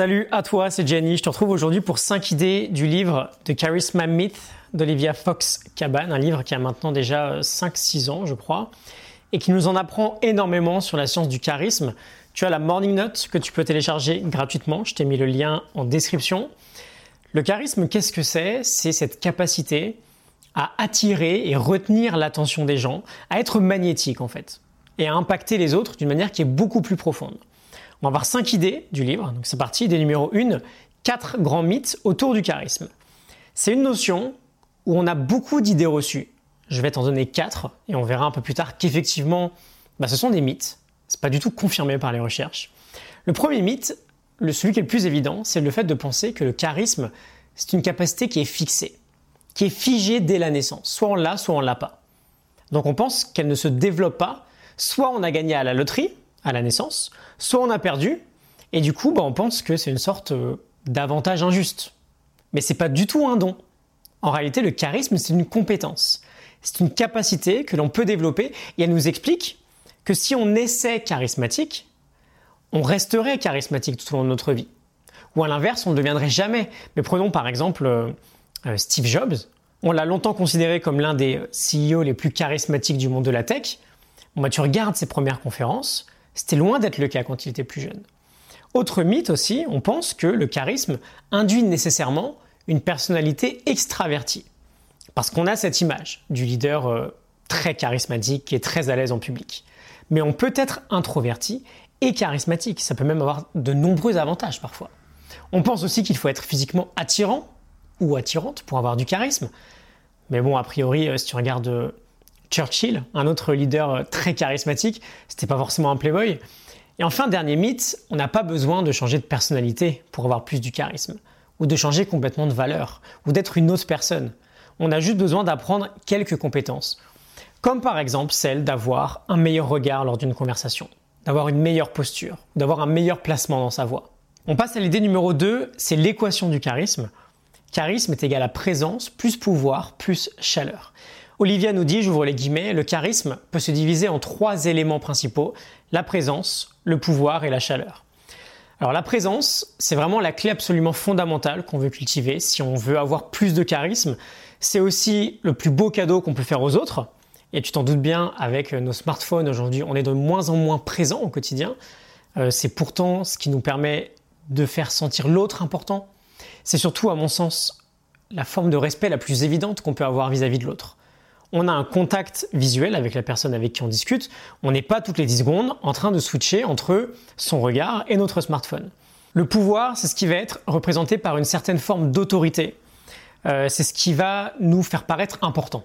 Salut à toi, c'est Jenny. Je te retrouve aujourd'hui pour 5 idées du livre The Charisma Myth d'Olivia Fox Cabane, un livre qui a maintenant déjà 5-6 ans, je crois, et qui nous en apprend énormément sur la science du charisme. Tu as la Morning Note que tu peux télécharger gratuitement. Je t'ai mis le lien en description. Le charisme, qu'est-ce que c'est? C'est cette capacité à attirer et retenir l'attention des gens, à être magnétique en fait, et à impacter les autres d'une manière qui est beaucoup plus profonde. On va voir cinq idées du livre. Donc c'est parti, idée numéro 1, quatre grands mythes autour du charisme. C'est une notion où on a beaucoup d'idées reçues. Je vais t'en donner quatre et on verra un peu plus tard qu'effectivement, bah, ce sont des mythes. C'est pas du tout confirmé par les recherches. Le premier mythe, celui qui est le plus évident, c'est le fait de penser que le charisme, c'est une capacité qui est fixée, qui est figée dès la naissance. Soit on l'a, soit on l'a pas. Donc on pense qu'elle ne se développe pas. Soit on a gagné à la loterie, à la naissance, soit on a perdu, et du coup, bah, on pense que c'est une sorte euh, d'avantage injuste. Mais c'est pas du tout un don. En réalité, le charisme, c'est une compétence. C'est une capacité que l'on peut développer, et elle nous explique que si on essaie charismatique, on resterait charismatique tout au long de notre vie. Ou à l'inverse, on ne deviendrait jamais. Mais prenons par exemple euh, euh, Steve Jobs. On l'a longtemps considéré comme l'un des CEO les plus charismatiques du monde de la tech. Bah, tu regardes ses premières conférences, c'était loin d'être le cas quand il était plus jeune. Autre mythe aussi, on pense que le charisme induit nécessairement une personnalité extravertie. Parce qu'on a cette image du leader euh, très charismatique est très à l'aise en public. Mais on peut être introverti et charismatique. Ça peut même avoir de nombreux avantages parfois. On pense aussi qu'il faut être physiquement attirant ou attirante pour avoir du charisme. Mais bon, a priori, euh, si tu regardes euh, Churchill, un autre leader euh, très charismatique, c'était pas forcément un playboy. Et enfin, dernier mythe, on n'a pas besoin de changer de personnalité pour avoir plus du charisme, ou de changer complètement de valeur, ou d'être une autre personne. On a juste besoin d'apprendre quelques compétences, comme par exemple celle d'avoir un meilleur regard lors d'une conversation, d'avoir une meilleure posture, d'avoir un meilleur placement dans sa voix. On passe à l'idée numéro 2, c'est l'équation du charisme. Charisme est égal à présence plus pouvoir plus chaleur. Olivia nous dit, j'ouvre les guillemets, le charisme peut se diviser en trois éléments principaux, la présence, le pouvoir et la chaleur. Alors la présence, c'est vraiment la clé absolument fondamentale qu'on veut cultiver si on veut avoir plus de charisme. C'est aussi le plus beau cadeau qu'on peut faire aux autres. Et tu t'en doutes bien, avec nos smartphones aujourd'hui, on est de moins en moins présent au quotidien. Euh, c'est pourtant ce qui nous permet de faire sentir l'autre important. C'est surtout, à mon sens, la forme de respect la plus évidente qu'on peut avoir vis-à-vis -vis de l'autre on a un contact visuel avec la personne avec qui on discute. On n'est pas toutes les 10 secondes en train de switcher entre son regard et notre smartphone. Le pouvoir, c'est ce qui va être représenté par une certaine forme d'autorité. Euh, c'est ce qui va nous faire paraître important.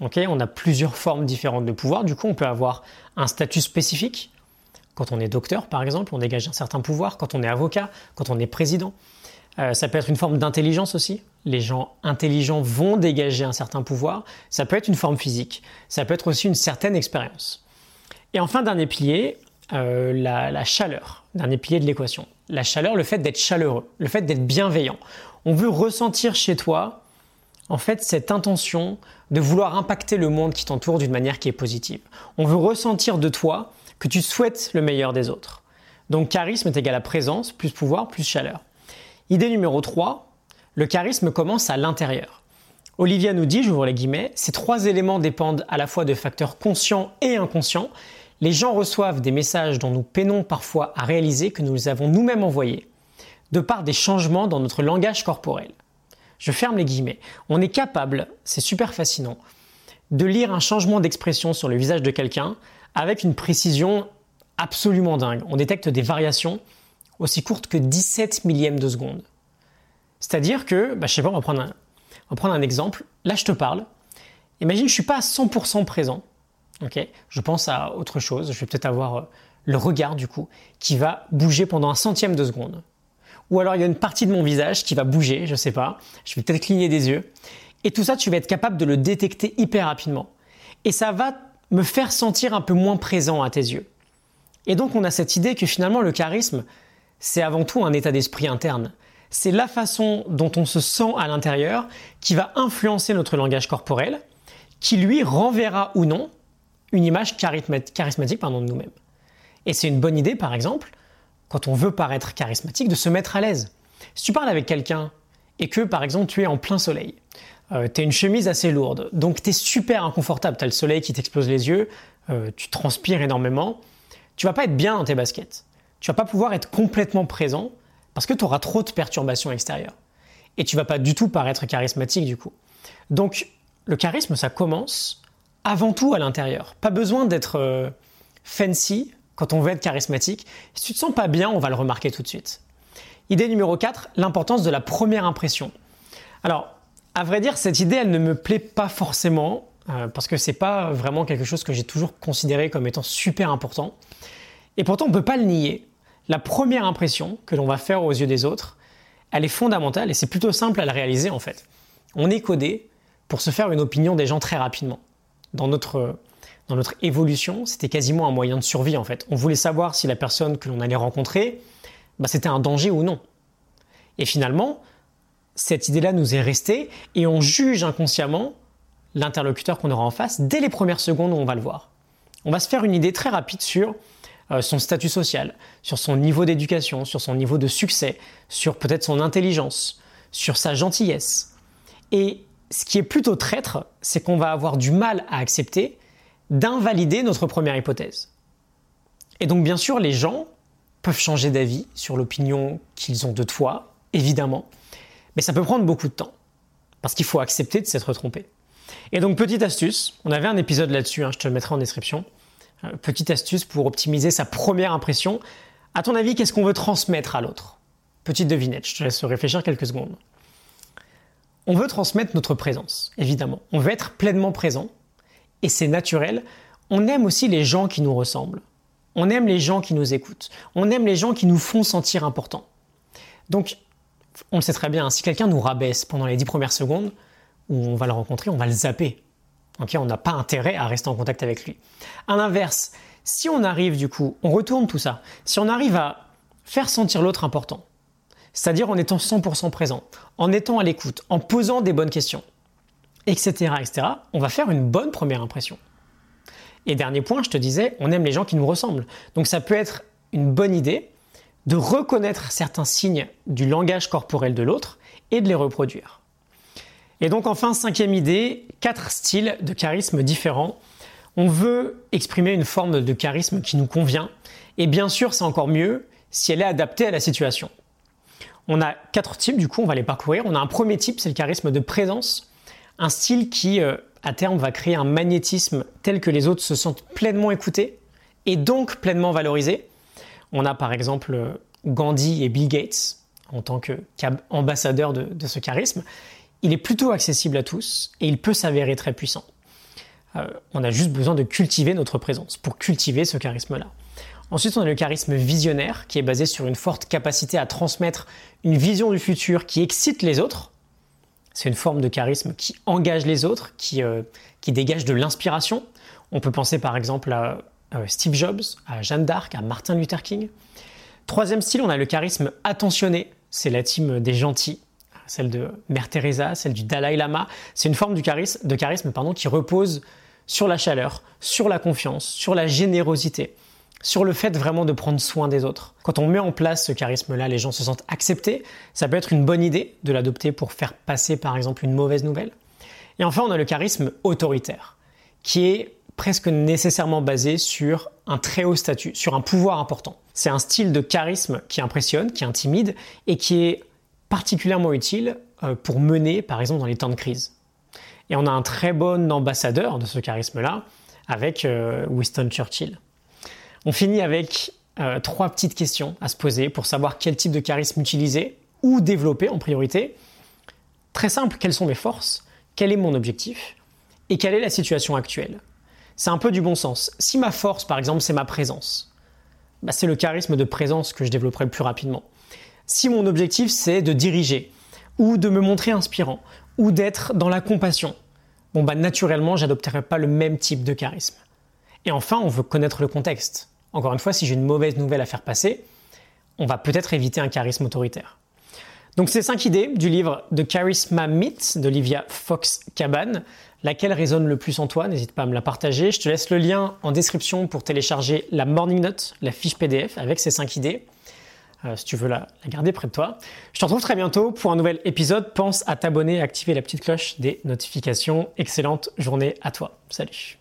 on a plusieurs formes différentes de pouvoir. Du coup, on peut avoir un statut spécifique. Quand on est docteur, par exemple, on dégage un certain pouvoir. Quand on est avocat, quand on est président. Euh, ça peut être une forme d'intelligence aussi. Les gens intelligents vont dégager un certain pouvoir. Ça peut être une forme physique. Ça peut être aussi une certaine expérience. Et enfin, dernier pilier, euh, la, la, chaleur. Dernier pilier de l'équation. La chaleur, le fait d'être chaleureux, le fait d'être bienveillant. On veut ressentir chez toi, en fait, cette intention de vouloir impacter le monde qui t'entoure d'une manière qui est positive. On veut ressentir de toi que tu souhaites le meilleur des autres. Donc charisme est égal à présence, plus pouvoir, plus chaleur. Idée numéro 3, le charisme commence à l'intérieur. Olivia nous dit, j'ouvre les guillemets, ces trois éléments dépendent à la fois de facteurs conscients et inconscients. Les gens reçoivent des messages dont nous peinons parfois à réaliser que nous les avons nous-mêmes envoyés, de par des changements dans notre langage corporel. Je ferme les guillemets. On est capable, c'est super fascinant, de lire un changement d'expression sur le visage de quelqu'un avec une précision absolument dingue. On détecte des variations aussi courte que 17 millièmes de seconde. C'est-à-dire que, bah, je sais pas, on va, prendre un, exemple. Là, je te parle. Imagine, je suis pas à 100% présent. Ok? Je pense à autre chose. Je vais peut-être avoir euh, le regard, du coup, qui va bouger pendant un centième de seconde. Ou alors, il y a une partie de mon visage qui va bouger, je sais pas. Je vais peut-être cligner des yeux. Et tout ça, tu vas être capable de le détecter hyper rapidement. Et ça va me faire sentir un peu moins présent à tes yeux. Et donc, on a cette idée que finalement, le charisme, c'est avant tout un état d'esprit interne. C'est la façon dont on se sent à l'intérieur qui va influencer notre langage corporel, qui lui renverra ou non une image charismatique de nous-mêmes. Et c'est une bonne idée, par exemple, quand on veut paraître charismatique, de se mettre à l'aise. Si tu parles avec quelqu'un et que par exemple tu es en plein soleil, euh, tu as une chemise assez lourde, donc tu es super inconfortable, tu as le soleil qui t'explose les yeux, euh, tu transpires énormément, tu vas pas être bien dans tes baskets. Tu vas pas pouvoir être complètement présent parce que tu auras trop de perturbations extérieures. Et tu vas pas du tout paraître charismatique du coup. Donc le charisme, ça commence avant tout à l'intérieur. Pas besoin d'être euh, fancy quand on veut être charismatique. Si tu te sens pas bien, on va le remarquer tout de suite. Idée numéro 4, l'importance de la première impression. Alors, à vrai dire, cette idée, elle ne me plaît pas forcément euh, parce que c'est pas vraiment quelque chose que j'ai toujours considéré comme étant super important. Et pourtant, on peut pas le nier. La première impression que l'on va faire aux yeux des autres, elle est fondamentale et c'est plutôt simple à la réaliser en fait. On est codé pour se faire une opinion des gens très rapidement. Dans notre, dans notre évolution, c'était quasiment un moyen de survie en fait. On voulait savoir si la personne que l'on allait rencontrer, bah, c'était un danger ou non. Et finalement, cette idée-là nous est restée et on juge inconsciemment l'interlocuteur qu'on aura en face dès les premières secondes où on va le voir. On va se faire une idée très rapide sur son statut social, sur son niveau d'éducation, sur son niveau de succès, sur peut-être son intelligence, sur sa gentillesse. Et ce qui est plutôt traître, c'est qu'on va avoir du mal à accepter d'invalider notre première hypothèse. Et donc bien sûr, les gens peuvent changer d'avis sur l'opinion qu'ils ont de toi, évidemment, mais ça peut prendre beaucoup de temps, parce qu'il faut accepter de s'être trompé. Et donc, petite astuce, on avait un épisode là-dessus, hein, je te le mettrai en description. Petite astuce pour optimiser sa première impression. À ton avis, qu'est-ce qu'on veut transmettre à l'autre? Petite devinette, je te laisse réfléchir quelques secondes. On veut transmettre notre présence, évidemment. On veut être pleinement présent, et c'est naturel. On aime aussi les gens qui nous ressemblent. On aime les gens qui nous écoutent. On aime les gens qui nous font sentir importants. Donc, on le sait très bien, si quelqu'un nous rabaisse pendant les dix premières secondes, où on va le rencontrer, on va le zapper. On n'a pas intérêt à rester en contact avec lui. À l'inverse, si on arrive du coup, on retourne tout ça, si on arrive à faire sentir l'autre important, c'est-à-dire en étant 100% présent, en étant à l'écoute, en posant des bonnes questions, etc., etc., on va faire une bonne première impression. Et dernier point, je te disais, on aime les gens qui nous ressemblent. Donc ça peut être une bonne idée de reconnaître certains signes du langage corporel de l'autre et de les reproduire. Et donc enfin, cinquième idée, quatre styles de charisme différents. On veut exprimer une forme de charisme qui nous convient, et bien sûr c'est encore mieux si elle est adaptée à la situation. On a quatre types, du coup on va les parcourir. On a un premier type, c'est le charisme de présence, un style qui euh, à terme va créer un magnétisme tel que les autres se sentent pleinement écoutés et donc pleinement valorisés. On a par exemple euh, Gandhi et Bill Gates en tant qu'ambassadeurs de, de, ce charisme. Il est plutôt accessible à tous et il peut s'avérer très puissant. Euh, on a juste besoin de cultiver notre présence pour cultiver ce charisme-là. Ensuite, on a le charisme visionnaire qui est basé sur une forte capacité à transmettre une vision du futur qui excite les autres. C'est une forme de charisme qui engage les autres, qui, euh, dégage de l'inspiration. On peut penser par exemple à euh, Steve Jobs, à Jeanne d'Arc, à Martin Luther King. Troisième style, on a le charisme attentionné. C'est la team des gentils, celle de Mère Teresa, celle du Dalai Lama. C'est une forme de charisme, pardon, qui repose sur la chaleur, sur la confiance, sur la générosité, sur le fait vraiment de prendre soin des autres. Quand on met en place ce charisme-là, les gens se sentent acceptés. Ça peut être une bonne idée de l'adopter pour faire passer par exemple une mauvaise nouvelle. Et enfin, on a le charisme autoritaire, qui est presque nécessairement basé sur un très haut statut, sur un pouvoir important. C'est un style de charisme qui impressionne, qui intimide et qui est particulièrement utile euh, pour mener, par exemple, dans les temps de crise. Et on a un très bon ambassadeur de ce charisme-là avec euh, Winston Churchill. On finit avec euh, trois petites questions à se poser pour savoir quel type de charisme utiliser ou développer en priorité. Très simple, quelles sont mes forces? Quel est mon objectif? Et quelle est la situation actuelle? C'est un peu du bon sens. Si ma force, par exemple, c'est ma présence, bah, c'est le charisme de présence que je développerai le plus rapidement. Si mon objectif, c'est de diriger, ou de me montrer inspirant, ou d'être dans la compassion, bon bah naturellement, j'adopterai pas le même type de charisme. Et enfin, on veut connaître le contexte. Encore une fois, si j'ai une mauvaise nouvelle à faire passer, on va peut-être éviter un charisme autoritaire. Donc ces cinq idées du livre The Charisma Myth d'Olivia Fox Caban, laquelle résonne le plus en toi, n'hésite pas à me la partager. Je te laisse le lien en description pour télécharger la Morning Note, la fiche PDF avec ces cinq idées. Euh, si tu veux la, garder près de toi. Je te retrouve très bientôt pour un nouvel épisode. Pense à t'abonner et activer la petite cloche des notifications. Excellente journée à toi. Salut